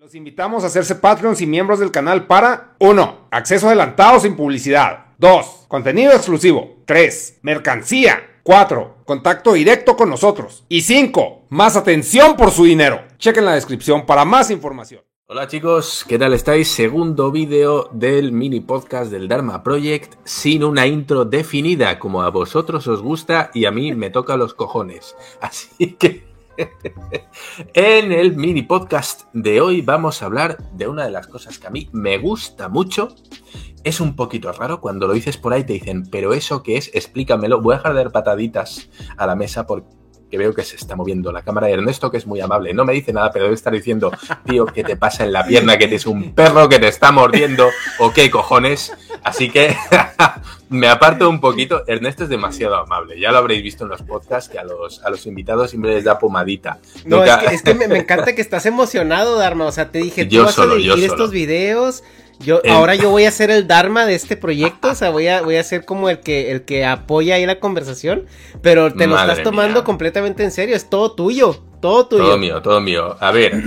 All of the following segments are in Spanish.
Los invitamos a hacerse Patreons y miembros del canal para 1. Acceso adelantado sin publicidad. 2. Contenido exclusivo. 3. Mercancía. 4. Contacto directo con nosotros. Y 5. Más atención por su dinero. Chequen la descripción para más información. Hola chicos, ¿qué tal estáis? Segundo vídeo del mini podcast del Dharma Project sin una intro definida como a vosotros os gusta y a mí me toca los cojones. Así que en el mini podcast de hoy vamos a hablar de una de las cosas que a mí me gusta mucho. Es un poquito raro cuando lo dices por ahí te dicen, pero eso qué es, explícamelo. Voy a dejar de dar pataditas a la mesa porque veo que se está moviendo la cámara de Ernesto, que es muy amable. No me dice nada, pero debe estar diciendo, tío, ¿qué te pasa en la pierna? Que tienes un perro que te está mordiendo, o qué cojones. Así que me aparto un poquito. Ernesto es demasiado amable. Ya lo habréis visto en los podcasts que a los, a los invitados siempre les da pomadita. No, es que, me, encanta que estás emocionado, Dharma. O sea, te dije, tú vas a dirigir estos videos. Yo, ahora yo voy a ser el Dharma de este proyecto, o sea, voy a, voy a ser como el que, el que apoya ahí la conversación, pero te lo estás tomando completamente en serio, es todo tuyo, todo tuyo. Todo mío, todo mío. A ver,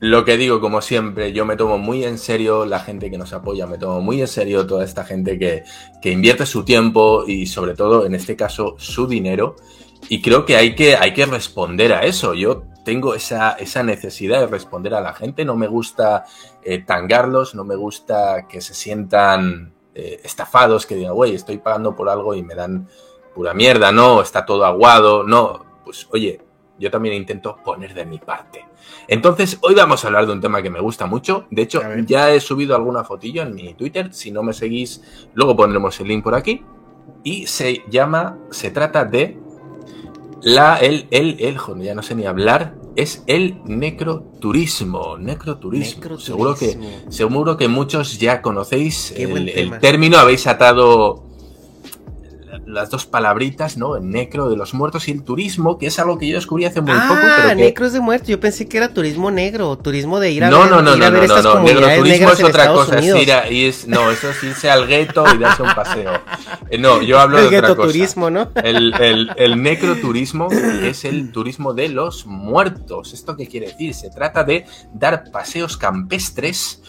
lo que digo, como siempre, yo me tomo muy en serio la gente que nos apoya, me tomo muy en serio toda esta gente que, que invierte su tiempo y sobre todo, en este caso, su dinero. Y creo que hay que, hay que responder a eso. Yo tengo esa, esa, necesidad de responder a la gente, no me gusta eh, tangarlos, no me gusta que se sientan eh, estafados, que digan, güey, estoy pagando por algo y me dan pura mierda, no, está todo aguado, no, pues oye, yo también intento poner de mi parte. Entonces, hoy vamos a hablar de un tema que me gusta mucho. De hecho, ya he subido alguna fotillo en mi Twitter. Si no me seguís, luego pondremos el link por aquí. Y se llama, se trata de la, el, el, el, joder, ya no sé ni hablar, es el necroturismo. Necroturismo. Seguro que, seguro que muchos ya conocéis el, el, término, habéis atado las dos palabritas, ¿no? El necro de los muertos y el turismo, que es algo que yo descubrí hace muy poco. Ah, necros de muertos. Yo pensé que era turismo negro, turismo de ir a no, ver, no, no, ir a no, ver no, estas no, comunidades turismo es otra Estados cosa. Es ir a, y es, no, eso es irse al gueto y darse un paseo. Eh, no, yo hablo el de otra cosa. turismo, ¿no? El, el, el necroturismo es el turismo de los muertos. ¿Esto qué quiere decir? Se trata de dar paseos campestres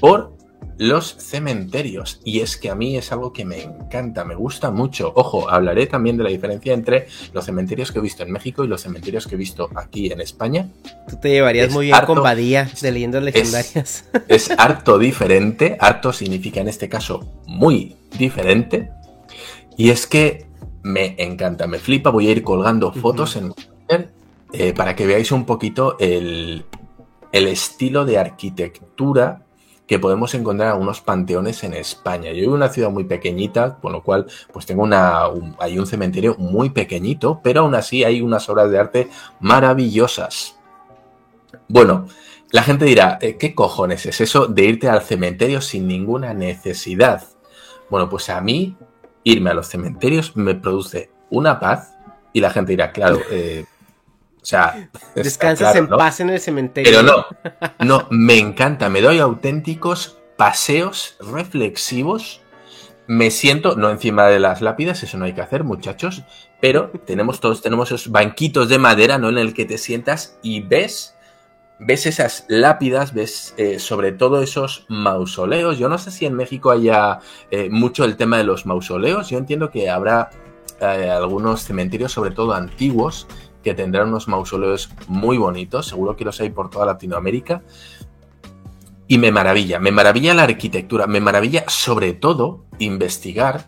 por los cementerios. Y es que a mí es algo que me encanta, me gusta mucho. Ojo, hablaré también de la diferencia entre los cementerios que he visto en México y los cementerios que he visto aquí en España. Tú te llevarías muy bien con Badía de leyendas legendarias. Es, es harto diferente. Harto significa en este caso muy diferente. Y es que me encanta, me flipa. Voy a ir colgando fotos en Twitter eh, para que veáis un poquito el, el estilo de arquitectura que podemos encontrar en algunos panteones en España. Yo vivo en una ciudad muy pequeñita, con lo cual pues tengo una, un, hay un cementerio muy pequeñito, pero aún así hay unas obras de arte maravillosas. Bueno, la gente dirá, eh, ¿qué cojones es eso de irte al cementerio sin ninguna necesidad? Bueno, pues a mí irme a los cementerios me produce una paz y la gente dirá, claro, eh, o sea, descansas claro, en ¿no? paz en el cementerio. Pero no, no, me encanta, me doy auténticos paseos reflexivos. Me siento, no encima de las lápidas, eso no hay que hacer, muchachos, pero tenemos todos, tenemos esos banquitos de madera, ¿no? En el que te sientas y ves, ves esas lápidas, ves eh, sobre todo esos mausoleos. Yo no sé si en México haya eh, mucho el tema de los mausoleos. Yo entiendo que habrá eh, algunos cementerios, sobre todo antiguos, que tendrán unos mausoleos muy bonitos, seguro que los hay por toda Latinoamérica. Y me maravilla, me maravilla la arquitectura, me maravilla sobre todo investigar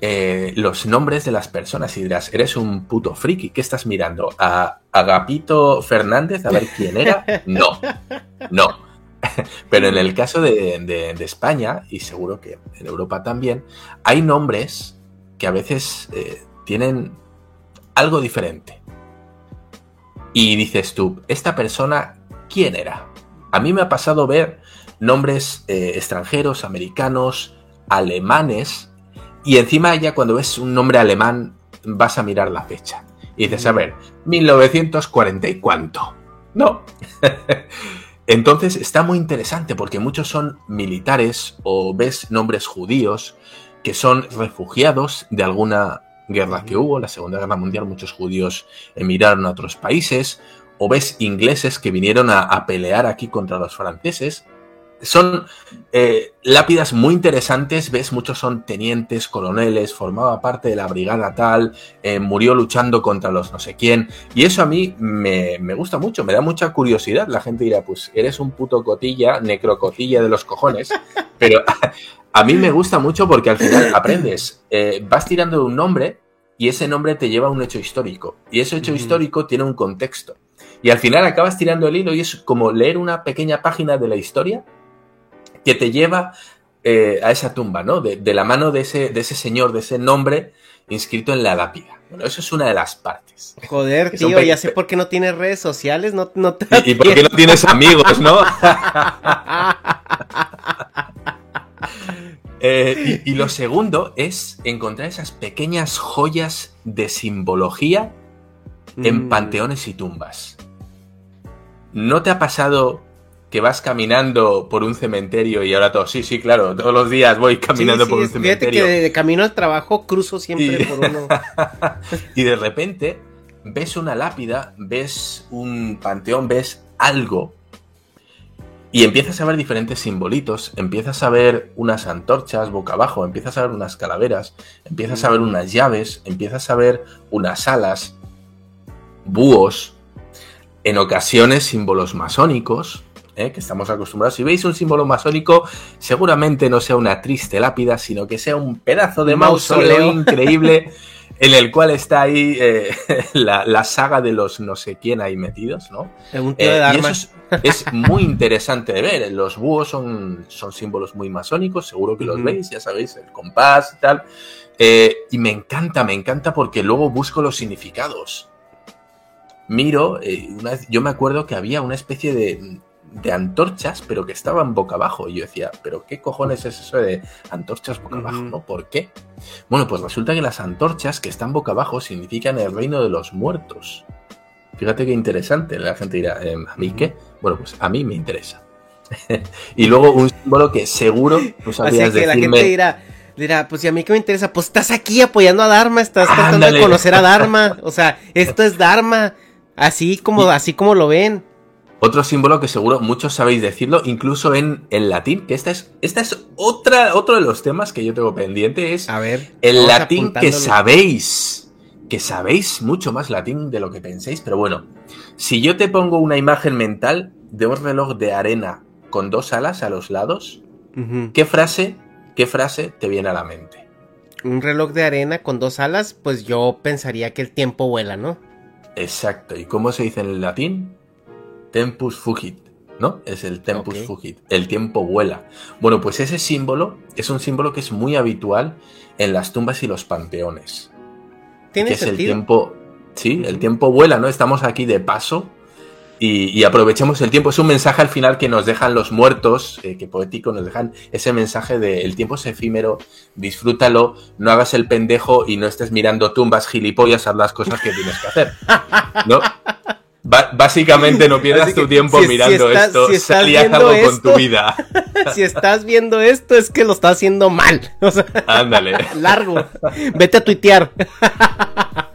eh, los nombres de las personas y dirás, eres un puto friki, ¿qué estás mirando? ¿A Agapito Fernández? A ver quién era. No, no. Pero en el caso de, de, de España, y seguro que en Europa también, hay nombres que a veces eh, tienen algo diferente y dices tú, ¿esta persona quién era? A mí me ha pasado ver nombres eh, extranjeros, americanos, alemanes, y encima ya cuando ves un nombre alemán vas a mirar la fecha. Y dices, a ver, 1940 y cuánto. No. Entonces está muy interesante porque muchos son militares o ves nombres judíos que son refugiados de alguna guerra que hubo, la Segunda Guerra Mundial, muchos judíos emigraron a otros países, o ves ingleses que vinieron a, pelear aquí contra los franceses. Son eh, lápidas muy interesantes, ves, muchos son tenientes, coroneles, formaba parte de la brigada tal, eh, murió luchando contra los no sé quién, y eso a mí me, me, gusta mucho, me da mucha curiosidad. La gente dirá, pues eres un puto cotilla, necrocotilla de los cojones, pero a mí me gusta mucho porque al final aprendes, eh, vas tirando de un nombre y ese nombre te lleva a un hecho histórico, y ese hecho histórico tiene un contexto. Y al final acabas tirando el hilo y es como leer una pequeña página de la historia que te lleva eh, a esa tumba, ¿no? De, la mano de ese, de ese señor, de ese nombre inscrito en la lápida. Bueno, eso es una de las partes. Joder, tío, ya sé por qué no tienes redes sociales, no, no ¿Y, ¿Y por qué no tienes amigos, no? Eh, y, lo segundo es encontrar esas pequeñas joyas de simbología en mm. panteones y tumbas. ¿No te ha pasado que vas caminando por un cementerio y ahora todo, sí, sí, claro, todos los días voy caminando por un cementerio. Fíjate que de, camino al trabajo cruzo siempre por uno. y de repente ves una lápida, ves un panteón, ves algo y empiezas a ver diferentes simbolitos, empiezas a ver unas antorchas boca abajo, empiezas a ver unas calaveras, empiezas a ver unas llaves, empiezas a ver unas alas, búhos, en ocasiones símbolos masónicos, ¿eh? que estamos acostumbrados. Si veis un símbolo masónico, seguramente no sea una triste lápida, sino que sea un pedazo de mausoleo, increíble en el cual está ahí eh, la, saga de los no sé quién ahí metidos, ¿no? Un tío de eh, y eso es, muy interesante de ver. Los búhos son, son símbolos muy masónicos, seguro que los veis, ya sabéis, el compás y tal. y me encanta, me encanta porque luego busco los significados miro, eh, yo me acuerdo que había una especie de, antorchas, pero que estaban boca abajo. Y yo decía, ¿pero qué cojones es eso de antorchas boca abajo? ¿no? ¿Por qué? Bueno, pues resulta que las antorchas que están boca abajo significan el reino de los muertos. Fíjate qué interesante. La gente dirá, em, ¿a mí qué? Bueno, pues a mí me interesa. y luego un símbolo que seguro no sabías que la gente dirá, dirá, pues si a mí qué me interesa, pues estás aquí apoyando a Dharma, estás tratando de conocer a Dharma. O sea, esto es Dharma. Así como, así como lo ven. Otro símbolo que seguro muchos sabéis decirlo, incluso en, el latín, que esta es, esta es otra, otro de los temas que yo tengo pendiente, es a ver, el latín que sabéis, que sabéis mucho más latín de lo que penséis, pero bueno, si yo te pongo una imagen mental de un reloj de arena con dos alas a los lados, ¿qué frase, qué frase te viene a la mente? Un reloj de arena con dos alas, pues yo pensaría que el tiempo vuela, ¿no? Exacto. ¿Y cómo se dice en el latín? Tempus fugit, ¿no? Es el tempus fugit. El tiempo vuela. Bueno, pues ese símbolo es un símbolo que es muy habitual en las tumbas y los panteones. ¿Tiene que es el tiempo. Sí, el tiempo vuela, ¿no? Estamos aquí de paso y, aprovechemos el tiempo. Es un mensaje al final que nos dejan los muertos, eh, que poético, nos dejan ese mensaje de el tiempo es efímero, disfrútalo, no hagas el pendejo y no estés mirando tumbas gilipollas, haz las cosas que tienes que hacer. ¿No? básicamente no pierdas tu tiempo mirando esto, si algo con tu vida. si estás viendo esto es que lo estás haciendo mal. Ándale. Largo. Vete a tuitear.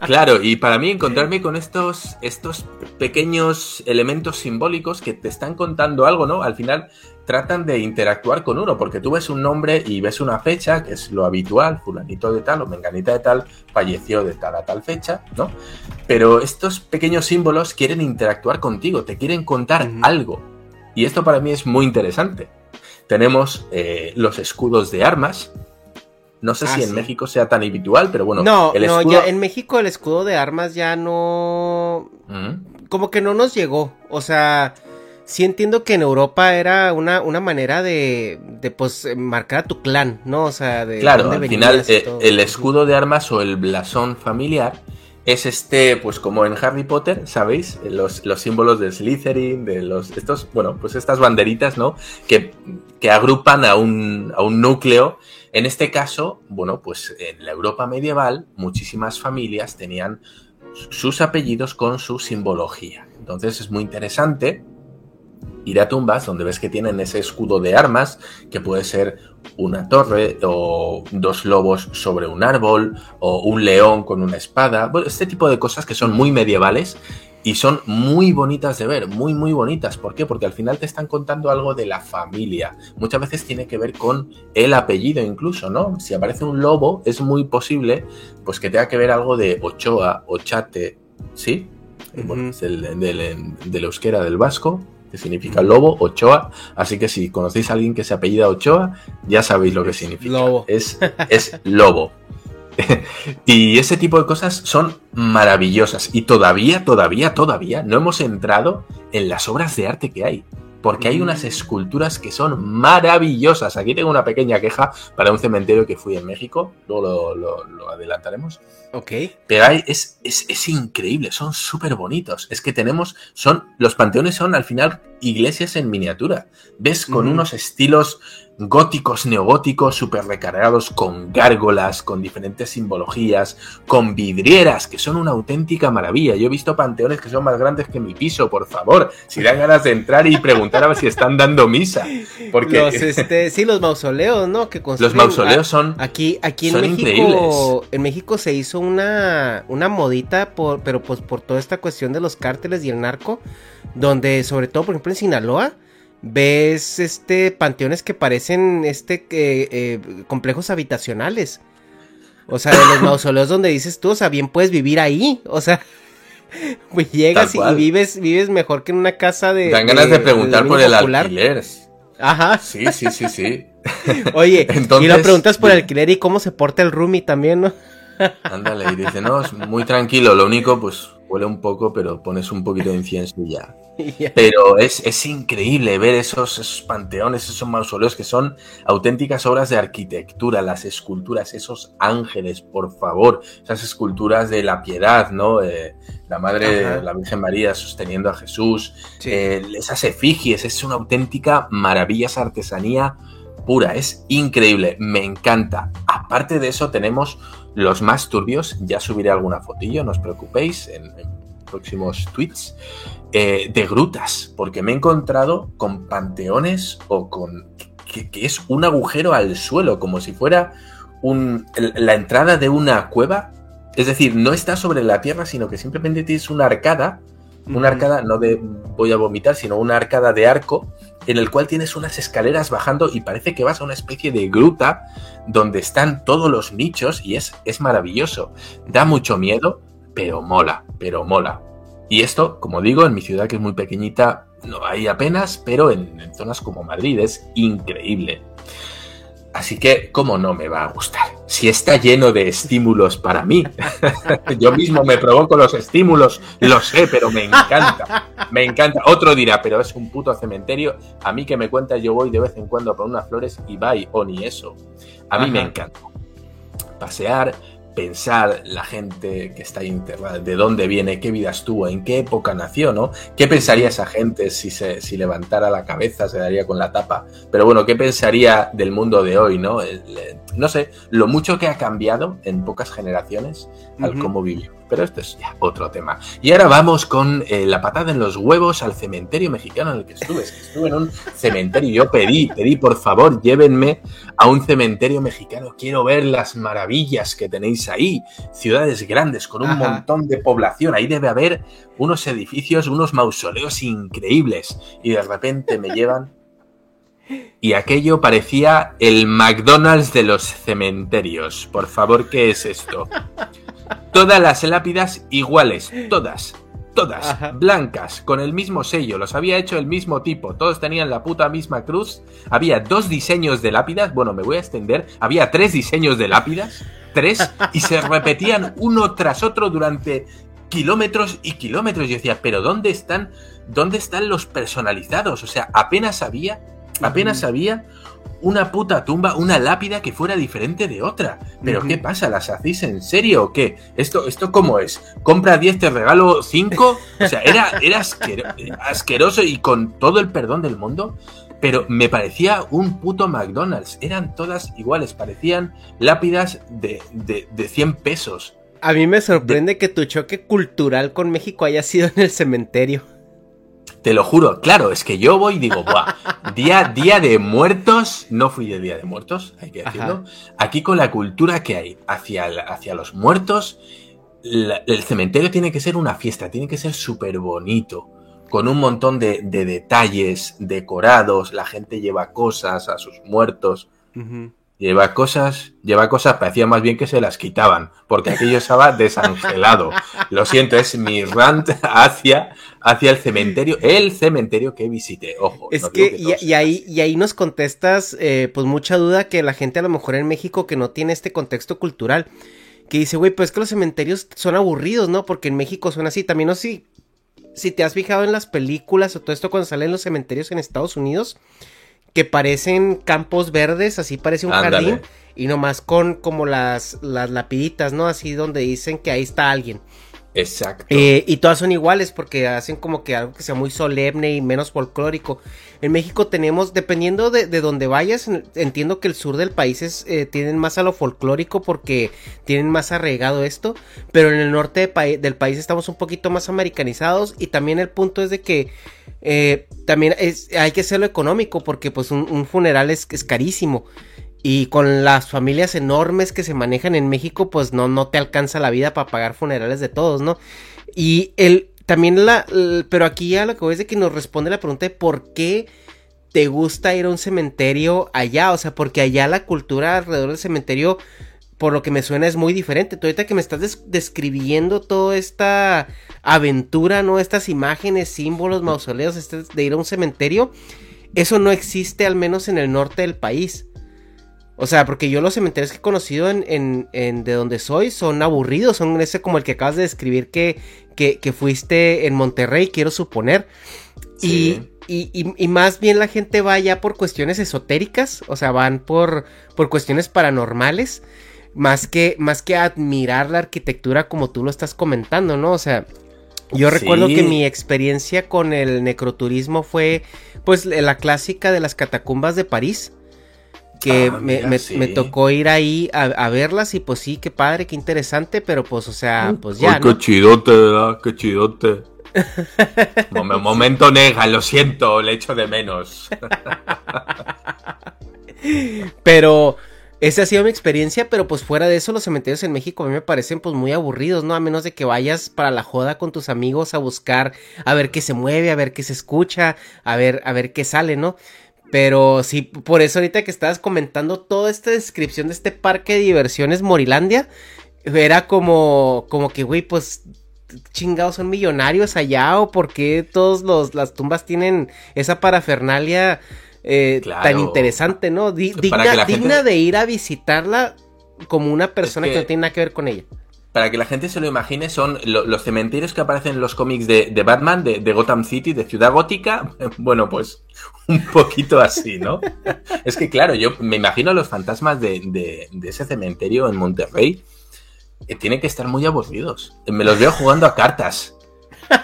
Claro, y para mí encontrarme con estos, estos pequeños elementos simbólicos que te están contando algo, ¿no? Al final tratan de interactuar con uno, porque tú ves un nombre y ves una fecha, que es lo habitual, fulanito de tal o menganita de tal, falleció de tal a tal fecha, ¿no? Pero estos pequeños símbolos quieren interactuar contigo, te quieren contar algo. Y esto para mí es muy interesante. Tenemos eh, los escudos de armas, no sé ah, si en México sea tan habitual, pero bueno. No, no, ya en México el escudo de armas ya no. Como que no nos llegó. O sea, sí entiendo que en Europa era una, una manera de, de, pues, marcar a tu clan, ¿no? O sea, de. Claro, al final, eh, el escudo de armas o el blasón familiar es este, pues como en Harry Potter, ¿sabéis? Los, los símbolos de Slytherin, de los. Estos, bueno, pues estas banderitas, ¿no? Que, que agrupan a un, a un núcleo en este caso, bueno, pues en la Europa medieval muchísimas familias tenían sus apellidos con su simbología. Entonces es muy interesante ir a tumbas donde ves que tienen ese escudo de armas, que puede ser una torre o dos lobos sobre un árbol o un león con una espada, bueno, este tipo de cosas que son muy medievales y son muy bonitas de ver, muy, muy bonitas. ¿Por qué? Porque al final te están contando algo de la familia. Muchas veces tiene que ver con el apellido incluso, ¿no? Si aparece un lobo, es muy posible pues que tenga que ver algo de Ochoa, Ochate, ¿sí? Bueno, es del, del, euskera del vasco, que significa lobo, Ochoa. Así que si conocéis a alguien que se apellida Ochoa, ya sabéis lo que significa. Lobo. Es, es lobo. y ese tipo de cosas son maravillosas. Y todavía, todavía, todavía no hemos entrado en las obras de arte que hay. Porque hay unas mm. esculturas que son maravillosas. Aquí tengo una pequeña queja para un cementerio que fui en México. Luego lo, adelantaremos. Ok. Pero hay, es, es, increíble, son súper bonitos. Es que tenemos, son, los panteones son al final iglesias en miniatura. Ves con unos estilos góticos, neogóticos, súper recargados, con gárgolas, con diferentes simbologías, con vidrieras, que son una auténtica maravilla. Yo he visto panteones que son más grandes que mi piso, por favor. Si dan ganas de entrar y preguntar a ver si están dando misa. Porque... Los, este, sí, los mausoleos, ¿no? Que los mausoleos son Aquí, aquí en México, en México se hizo una, una modita, por, pero pues por toda esta cuestión de los cárteles y el narco, donde sobre todo, por ejemplo, en Sinaloa, ves este panteones que parecen este eh, complejos habitacionales. O sea, de los mausoleos donde dices tú, o sea, bien puedes vivir ahí. O sea, pues llegas y, vives, vives mejor que en una casa de. Dan ganas de, preguntar por el alquiler. Ajá. Sí, sí, sí, sí. Oye, y lo preguntas por el alquiler y cómo se porta el roomie también, ¿no? Ándale, y dice, no, es muy tranquilo, lo único, pues huele un poco, pero pones un poquito de incienso y ya. Pero es, increíble ver esos, esos, panteones, esos mausoleos que son auténticas obras de arquitectura, las esculturas, esos ángeles, por favor, esas esculturas de la piedad, ¿no? Eh, la Madre, la Virgen María sosteniendo a Jesús, eh, esas efigies, es una auténtica maravilla, esa artesanía pura, es increíble, me encanta. Aparte de eso tenemos los más turbios, ya subiré alguna fotillo, no os preocupéis, en, próximos tweets, eh, de grutas, porque me he encontrado con panteones o con... Que, es un agujero al suelo, como si fuera un, la entrada de una cueva. Es decir, no está sobre la tierra, sino que simplemente tienes una arcada, una arcada no de voy a vomitar, sino una arcada de arco en el cual tienes unas escaleras bajando y parece que vas a una especie de gruta donde están todos los nichos y es, es maravilloso. Da mucho miedo, pero mola, pero mola. Y esto, como digo, en mi ciudad que es muy pequeñita, no hay apenas, pero en, en zonas como Madrid es increíble. Así que, ¿cómo no me va a gustar? Si está lleno de estímulos para mí. Yo mismo me provoco los estímulos, lo sé, pero me encanta. Me encanta. Otro dirá, pero es un puto cementerio. A mí que me cuenta, yo voy de vez en cuando a poner unas flores y bye, o ni eso. A mí me encanta. Pasear, pensar la gente que está ahí enterrada, de dónde viene, qué vida estuvo, en qué época nació, ¿no? ¿Qué pensaría esa gente si, se, si levantara la cabeza, se daría con la tapa? Pero bueno, ¿qué pensaría del mundo de hoy, ¿no? no sé, lo mucho que ha cambiado en pocas generaciones al cómo vivió. Pero esto es ya otro tema. Y ahora vamos con eh, la patada en los huevos al cementerio mexicano en el que estuve. estuve en un cementerio. Yo pedí, pedí, por favor, llévenme a un cementerio mexicano. Quiero ver las maravillas que tenéis ahí. Ciudades grandes con un montón de población. Ahí debe haber unos edificios, unos mausoleos increíbles. Y de repente me llevan y aquello parecía el McDonald's de los cementerios. Por favor, ¿qué es esto? Todas las lápidas iguales, todas, todas, blancas, con el mismo sello, los había hecho el mismo tipo, todos tenían la puta misma cruz, había dos diseños de lápidas, bueno, me voy a extender, había tres diseños de lápidas, tres, y se repetían uno tras otro durante kilómetros y kilómetros. Yo decía, pero ¿dónde están, dónde están los personalizados? O sea, apenas había, apenas había una puta tumba, una lápida que fuera diferente de otra. Pero ¿qué pasa? ¿Las hacéis en serio o qué? ¿Esto, esto cómo es? ¿Compra 10, te regalo 5? O sea, era, era asqueroso y con todo el perdón del mundo. Pero me parecía un puto McDonald's. Eran todas iguales. Parecían lápidas de, de, de 100 pesos. A mí me sorprende que tu choque cultural con México haya sido en el cementerio. Te lo juro, claro, es que yo voy y digo, Buah, día, día de muertos, no fui de día de muertos, hay que decirlo. Aquí con la cultura que hay hacia, hacia los muertos, el cementerio tiene que ser una fiesta, tiene que ser súper bonito, con un montón de, detalles decorados, la gente lleva cosas a sus muertos. Lleva cosas, lleva cosas, parecía más bien que se las quitaban, porque aquello estaba desangelado. Lo siento, es mi rant hacia, hacia el cementerio, el cementerio que visité. Ojo. Es que, y, ahí, y ahí nos contestas, eh, pues mucha duda que la gente a lo mejor en México que no tiene este contexto cultural, que dice, güey, pues que los cementerios son aburridos, ¿no? Porque en México son así. También no sé si te has fijado en las películas o todo esto cuando salen los cementerios en Estados Unidos que parecen campos verdes, así parece un jardín, y nomás con como las, las lapiditas, ¿no? Así donde dicen que ahí está alguien. Exacto. Eh, y todas son iguales porque hacen como que algo que sea muy solemne y menos folclórico. En México tenemos, dependiendo de, de donde vayas, entiendo que el sur del país es, eh, tienen más a lo folclórico porque tienen más arraigado esto, pero en el norte del país estamos un poquito más americanizados y también el punto es de que eh, también es, hay que hacerlo económico porque pues un, funeral es carísimo. Y con las familias enormes que se manejan en México, pues no, no te alcanza la vida para pagar funerales de todos, ¿no? Y el, también la, pero aquí ya lo que voy es de que nos responde la pregunta de por qué te gusta ir a un cementerio allá, o sea, porque allá la cultura alrededor del cementerio, por lo que me suena, es muy diferente. Tú ahorita que me estás describiendo toda esta aventura, ¿no? Estas imágenes, símbolos, mausoleos, este, de ir a un cementerio, eso no existe al menos en el norte del país. O sea, porque yo los cementerios que he conocido en, en, de donde soy son aburridos, son ese como el que acabas de describir que, que, fuiste en Monterrey, quiero suponer. Y, y, más bien la gente va allá por cuestiones esotéricas, o sea, van por, por cuestiones paranormales, más que, más que admirar la arquitectura como tú lo estás comentando, ¿no? O sea, yo recuerdo que mi experiencia con el necroturismo fue pues la clásica de las catacumbas de París que ah, me, tocó ir ahí a, verlas y pues sí, qué padre, qué interesante, pero pues o sea, pues ya. qué chidote, ¿verdad? Qué chidote. momento nega, lo siento, le echo de menos. pero esa ha sido mi experiencia, pero pues fuera de eso los cementerios en México a mí me parecen pues muy aburridos, ¿no? A menos de que vayas para la joda con tus amigos a buscar a ver qué se mueve, a ver qué se escucha, a ver a ver qué sale, ¿no? Pero sí, por eso ahorita que estabas comentando toda esta descripción de este parque de diversiones Morilandia, era como, como que, güey, pues chingados son millonarios allá o por qué todas las tumbas tienen esa parafernalia eh, tan interesante, ¿no? digna, de ir a visitarla como una persona que no tiene nada que ver con ella para que la gente se lo imagine, son los cementerios que aparecen en los cómics de, Batman, de, Gotham City, de Ciudad Gótica. Bueno, pues un poquito así, ¿no? es que, claro, yo me imagino a los fantasmas de, ese cementerio en Monterrey. Que tienen que estar muy aburridos. Me los veo jugando a cartas.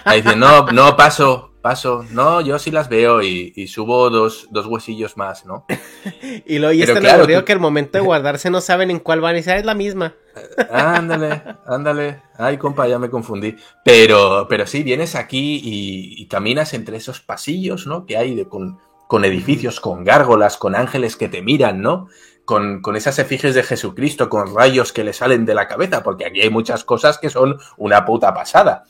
Ahí dicen, no, no, paso, paso. No, yo sí las veo y, subo dos, huesillos más, ¿no? y lo y es tan que el momento de guardarse no saben en cuál van y dicen, ah, es la misma. ándale, ándale. Ay, compa, ya me confundí. Pero, pero sí, vienes aquí y, caminas entre esos pasillos, ¿no? Que hay de, con, con edificios, con gárgolas, con ángeles que te miran, ¿no? Con, con, esas efigies de Jesucristo, con rayos que le salen de la cabeza, porque aquí hay muchas cosas que son una puta pasada.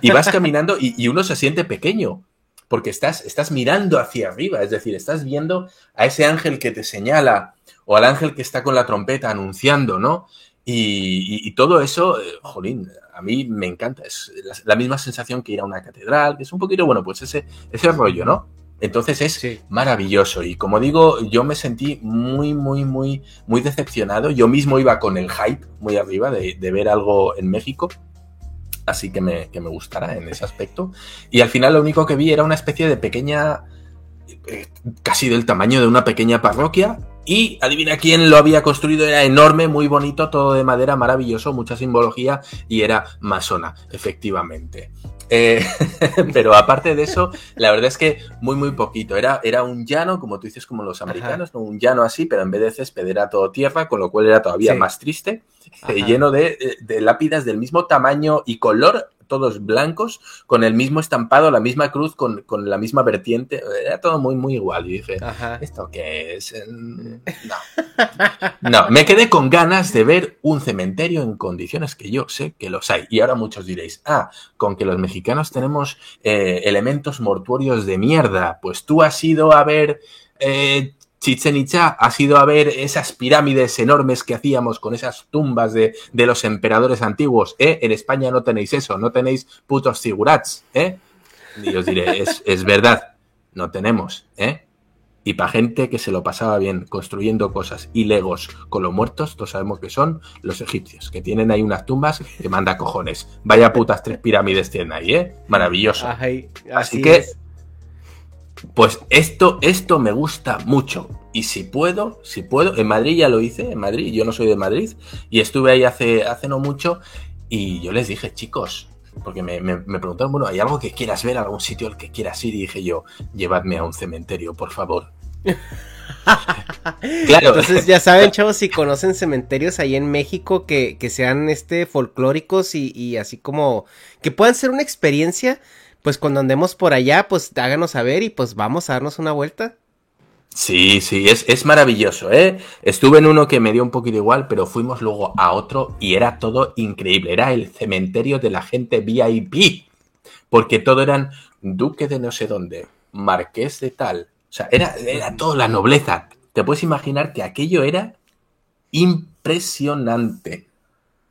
Y vas caminando y, uno se siente pequeño, porque estás, estás mirando hacia arriba, es decir, estás viendo a ese ángel que te señala o al ángel que está con la trompeta anunciando, ¿no? Y, todo eso, eh, jolín, a mí me encanta, es la, misma sensación que ir a una catedral, que es un poquito, bueno, pues ese, ese rollo, ¿no? Entonces es maravilloso y como digo, yo me sentí muy, muy, muy, muy decepcionado. Yo mismo iba con el hype muy arriba de, de ver algo en México así que me, que me gustará en ese aspecto. Y al final lo único que vi era una especie de pequeña, eh, casi del tamaño de una pequeña parroquia. Y adivina quién lo había construido, era enorme, muy bonito, todo de madera, maravilloso, mucha simbología y era masona, efectivamente. Eh, pero aparte de eso, la verdad es que muy, muy poquito. Era, era un llano, como tú dices, como los americanos, ¿no? un llano así, pero en vez de césped era todo tierra, con lo cual era todavía más triste, eh, lleno de, de, lápidas del mismo tamaño y color, todos blancos, con el mismo estampado, la misma cruz, con, la misma vertiente. Era todo muy, muy igual. Y dije, ¿esto qué es? No. No, me quedé con ganas de ver un cementerio en condiciones que yo sé que los hay. Y ahora muchos diréis, ah, con que los mexicanos tenemos eh, elementos mortuorios de mierda. Pues tú has ido a ver eh, Chichen Itza ha sido a ver esas pirámides enormes que hacíamos con esas tumbas de, los emperadores antiguos. ¿eh? En España no tenéis eso, no tenéis putos figurats. ¿eh? Y os diré, es, verdad, no tenemos. ¿eh? Y para gente que se lo pasaba bien construyendo cosas y legos con los muertos, todos sabemos que son los egipcios, que tienen ahí unas tumbas que manda cojones. Vaya putas tres pirámides tienen ahí, ¿eh? Maravilloso. así, que... Pues esto, esto me gusta mucho. Y si puedo, si puedo, en Madrid ya lo hice, en Madrid, yo no soy de Madrid, y estuve ahí hace, hace no mucho, y yo les dije, chicos, porque me, me, preguntaron, bueno, ¿hay algo que quieras ver, algún sitio al que quieras ir? Y dije yo, llevadme a un cementerio, por favor. claro. Entonces ya saben, chavos, si conocen cementerios ahí en México que, que sean este folclóricos y, y así como que puedan ser una experiencia pues cuando andemos por allá, pues háganos saber y pues vamos a darnos una vuelta. Sí, sí, es, es, maravilloso, ¿eh? Estuve en uno que me dio un poquito igual, pero fuimos luego a otro y era todo increíble. Era el cementerio de la gente VIP. Porque todo eran duque de no sé dónde, marqués de tal. O sea, era, era toda la nobleza. Te puedes imaginar que aquello era impresionante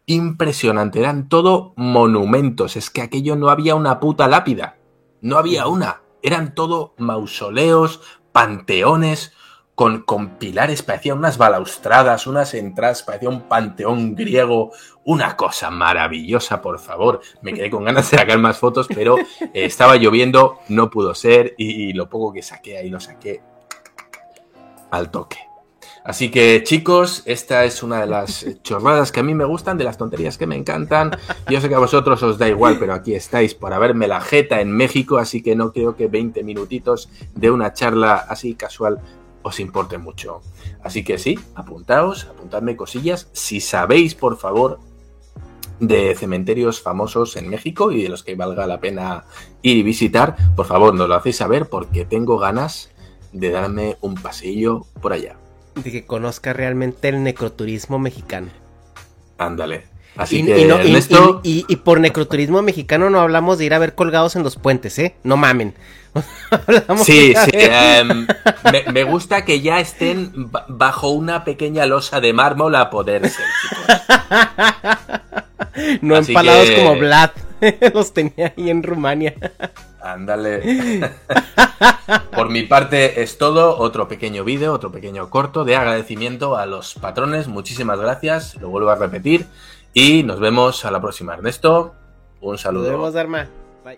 impresionante. Eran todo monumentos. Es que aquello no había una puta lápida. No había una. Eran todo mausoleos, panteones, con, con pilares, parecían unas balaustradas, unas entradas, parecía un panteón griego, una cosa maravillosa, por favor. Me quedé con ganas de sacar más fotos, pero eh, estaba lloviendo, no pudo ser, y lo poco que saqué ahí lo saqué al toque. Así que chicos, esta es una de las chorradas que a mí me gustan, de las tonterías que me encantan. Yo sé que a vosotros os da igual, pero aquí estáis para verme la jeta en México, así que no creo que 20 minutitos de una charla así casual os importe mucho. Así que sí, apuntaos, apuntadme cosillas. Si sabéis, por favor, de cementerios famosos en México y de los que valga la pena ir y visitar, por favor, nos lo hacéis saber porque tengo ganas de darme un paseillo por allá de que conozca realmente el necroturismo mexicano. Ándale. Así y, que, y, por necroturismo mexicano no hablamos de ir a ver colgados en los puentes, ¿eh? No mamen. sí, sí. Em, me, gusta que ya estén bajo una pequeña losa de mármol a poder ser, no empalados como Vlad. los tenía ahí en Rumania. Ándale. Por mi parte es todo. Otro pequeño vídeo, otro pequeño corto de agradecimiento a los patrones. Muchísimas gracias. Lo vuelvo a repetir. Y nos vemos a la próxima. Ernesto, un saludo. Nos vemos, Dharma.